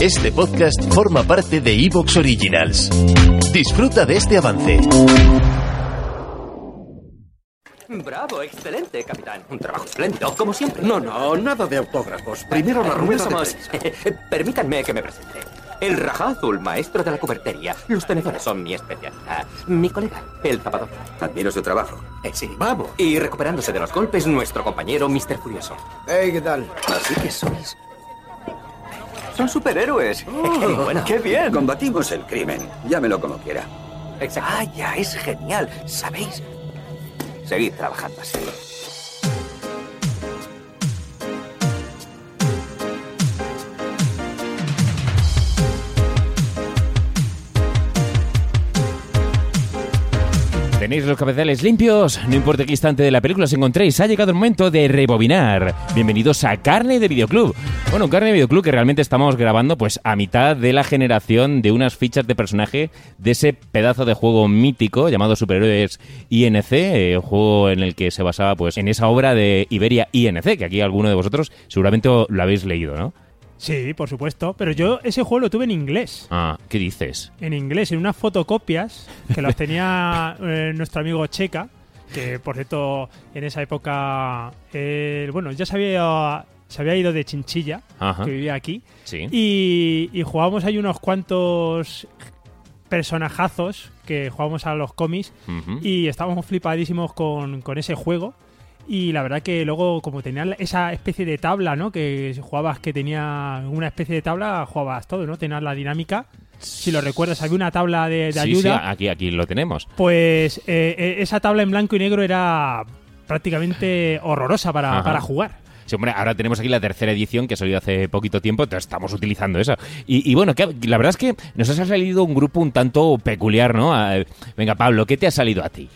Este podcast forma parte de Evox Originals. Disfruta de este avance. Bravo, excelente, capitán. Un trabajo espléndido, como siempre. No, no, nada de autógrafos. Primero la rueda de Somos- prensa. Permítanme que me presente. El Raja Azul, maestro de la cubertería. Los tenedores son mi especialidad. Mi colega, el zapador. Admiro su trabajo. Eh, sí. Vamos. Y recuperándose de los golpes, nuestro compañero, Mr. Furioso. Hey, ¿qué tal? Así que sois... Son superhéroes. bueno, qué bien. Combatimos el crimen. Llámelo como quiera. Exacto. Ah, ya, es genial. ¿Sabéis? Seguid trabajando así. ¿Tenéis los cabezales limpios? No importa qué instante de la película os encontréis, ha llegado el momento de rebobinar. Bienvenidos a Carne de Videoclub. Bueno, Carne de Videoclub que realmente estamos grabando pues a mitad de la generación de unas fichas de personaje de ese pedazo de juego mítico llamado Superhéroes INC, eh, un juego en el que se basaba pues en esa obra de Iberia INC, que aquí alguno de vosotros seguramente lo habéis leído, ¿no? Sí, por supuesto. Pero yo ese juego lo tuve en inglés. Ah, ¿qué dices? En inglés, en unas fotocopias que las tenía eh, nuestro amigo Checa, que por cierto, en esa época, eh, bueno, ya se había, se había ido de Chinchilla, Ajá. que vivía aquí, Sí. y, y jugábamos ahí unos cuantos personajazos que jugábamos a los cómics y estábamos flipadísimos con, con ese juego. Y la verdad que luego, como tenía esa especie de tabla, ¿no? Que jugabas que tenía una especie de tabla, jugabas todo, ¿no? Tenías la dinámica. Si lo recuerdas, había una tabla de, de Sí, ayuda. sí, aquí, aquí lo tenemos. Pues eh, eh, esa tabla en blanco y negro era prácticamente horrorosa para, para jugar. Sí, hombre, ahora tenemos aquí la tercera edición que ha salido hace poquito tiempo, estamos utilizando eso. Y, y bueno, que, la verdad es que nos ha salido un grupo un tanto peculiar, ¿no? Venga, Pablo, ¿qué te ha salido a ti?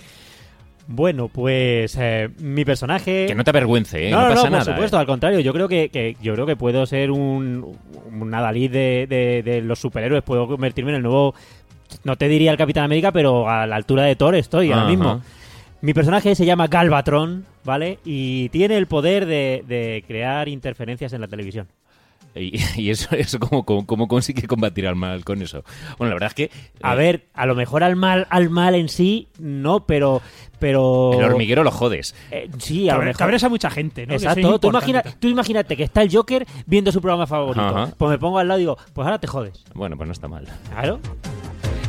Bueno, pues eh, mi personaje. Que no te avergüence, ¿eh? No, No, no, pasa por nada. supuesto, ¿eh? al contrario. Yo creo que, que- yo creo que puedo ser un, un adalid de, de- de los superhéroes. Puedo convertirme en el nuevo. No te diría el Capitán América, pero a la altura de Thor estoy ahora mismo. Mi personaje se llama Galvatron, ¿vale? Y tiene el poder de, de crear interferencias en la televisión. Y, y eso, eso ¿cómo, cómo, cómo consigue combatir al mal con eso? Bueno, la verdad es que... A eh, ver, a lo mejor al mal, al mal en sí, no, pero. pero El hormiguero lo jodes. Eh, sí, a lo Cabre- mejor. cabreas a mucha gente, ¿no? Exacto. Tú, imagina, tú imagínate que está el Joker viendo su programa favorito. Ajá. Pues me pongo al lado y digo, pues ahora te jodes. Bueno, pues no está mal. Claro.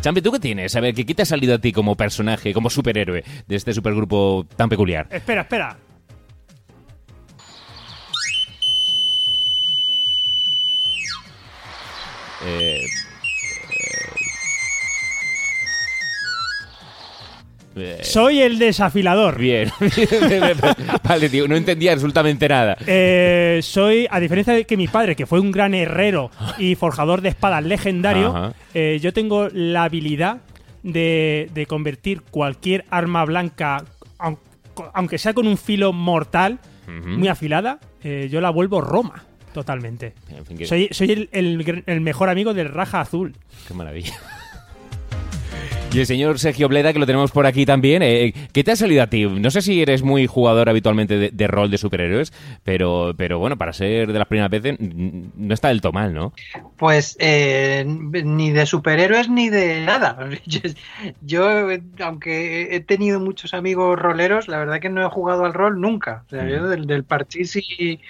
Champi, ¿tú qué tienes? A ver, ¿qué, qué te ha salido a ti como personaje, como superhéroe de este supergrupo tan peculiar? Espera, espera. Eh, eh, Soy el desafilador. Bien. vale, tío, no entendía absolutamente nada. Eh, soy, a diferencia de que mi padre, que fue un gran herrero y forjador de espadas legendario, eh, yo tengo la habilidad de, de convertir cualquier arma blanca, aun- aunque sea con un filo mortal, muy afilada, yo la vuelvo Roma. Totalmente. En fin, que- Soy, soy el, el- el mejor amigo del Raja Azul. Qué maravilla. Y el señor Sergio Bleda, que lo tenemos por aquí también. eh, ¿Qué te ha salido a ti? No sé si eres muy jugador habitualmente de, de rol de superhéroes, pero, pero bueno, para ser de las primeras veces, mm, no está del todo mal, ¿no? Pues eh, ni de superhéroes ni de nada. Yo, aunque he tenido muchos amigos roleros, la verdad que no he jugado al rol nunca. O sea, yo del, del parchís y,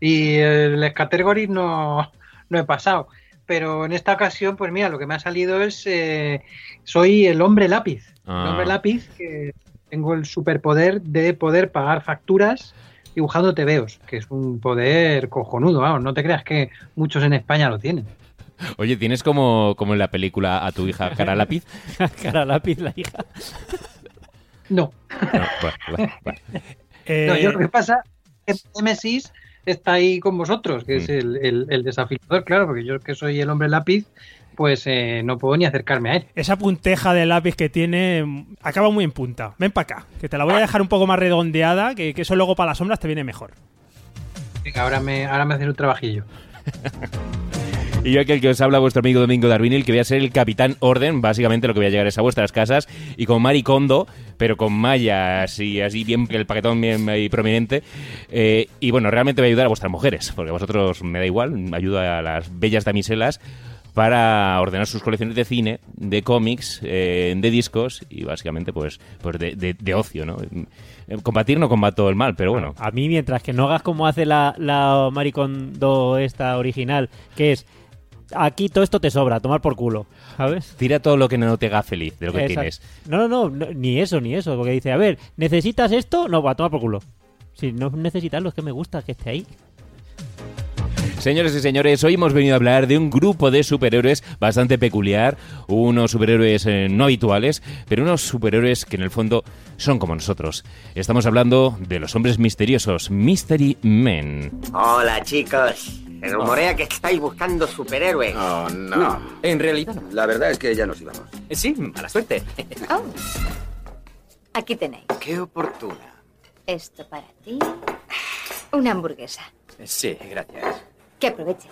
y el Category no, no he pasado. Pero en esta ocasión, pues mira, lo que me ha salido es. eh, soy el hombre lápiz. Ah. El hombre lápiz que tengo el superpoder de poder pagar facturas dibujando tebeos, que es un poder cojonudo, vamos, no te creas que muchos en España lo tienen. Oye, ¿tienes como, como en la película a tu hija cara lápiz? Cara lápiz, la hija. No, No, bueno, bueno, bueno. Eh, no, yo lo que pasa es que Nemesis está ahí con vosotros, que es Mm. el, el, el desafilador, claro, porque yo que soy el hombre lápiz, pues eh, no puedo ni acercarme a él. Esa punteja de lápiz que tiene mm, acaba muy en punta. Ven para acá, que te la voy a dejar un poco más redondeada, que, que eso luego para las sombras te viene mejor. Venga, ahora me, ahora me hacen un trabajillo. Y yo aquí el que os habla, vuestro amigo Domingo Darwinil, que voy a ser el Capitán Orden. Básicamente lo que voy a llegar es a vuestras casas y con maricondo, pero con mallas y así bien, el paquetón bien prominente. Eh, y bueno, realmente voy a ayudar a vuestras mujeres, porque a vosotros me da igual, ayudo a las bellas damiselas para ordenar sus colecciones de cine, de cómics, eh, de discos y básicamente pues, pues de, de- de ocio, ¿no? Eh, Combatir no combato el mal, pero bueno. A mí, mientras que no hagas como hace la, la Maricondo esta original, que es aquí todo esto te sobra, tomar por culo, ¿sabes? Tira todo lo que no te haga feliz de lo que Exacto. tienes. No, no, no, ni eso, ni eso, porque dice, a ver, ¿necesitas esto? No, va a tomar por culo. Si no necesitas lo que me gusta que esté ahí. Señores y señores, hoy hemos venido a hablar de un grupo de superhéroes bastante peculiar, unos superhéroes eh, no habituales, pero unos superhéroes que en el fondo son como nosotros. Estamos hablando de los hombres misteriosos, Mystery Men. Hola, chicos. Se rumorea que estáis buscando superhéroes. Oh, no. En realidad no. La verdad es que ya nos íbamos. Sí, mala suerte. Oh. Aquí tenéis. Qué oportuna. Esto para ti. Una hamburguesa. Sí, gracias. Que aproveche.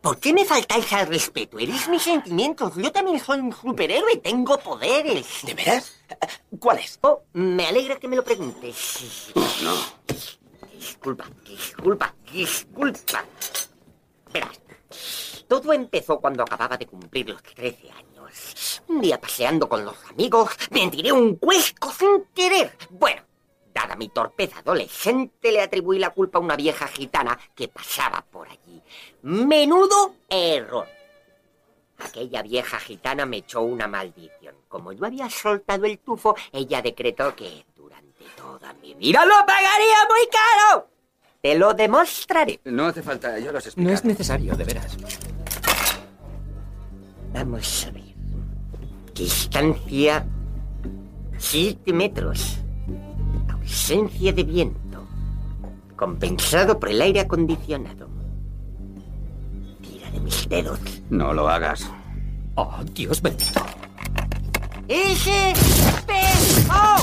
¿Por qué me faltáis al respeto? Eres mis sentimientos. Yo también soy un superhéroe. Tengo poderes. ¿De veras? ¿Cuáles? Oh, me alegra que me lo preguntes. No. Disculpa, disculpa, disculpa. Verás, todo empezó cuando acababa de cumplir los 13 años. Un día paseando con los amigos, me tiré un cuesco sin querer. Bueno, dada mi torpeza adolescente, le atribuí la culpa a una vieja gitana que pasaba por allí. Menudo error. Aquella vieja gitana me echó una maldición. Como yo había soltado el tufo, ella decretó que durante toda mi vida lo pagaría muy caro. Te lo demostraré. No hace falta, yo los No explico. es necesario, de veras. Vamos a ver. Distancia 7 metros. Ausencia de viento. Compensado por el aire acondicionado. Tira de mis dedos. No lo hagas. Oh, Dios bendito. ¡Ese! ¡Oh!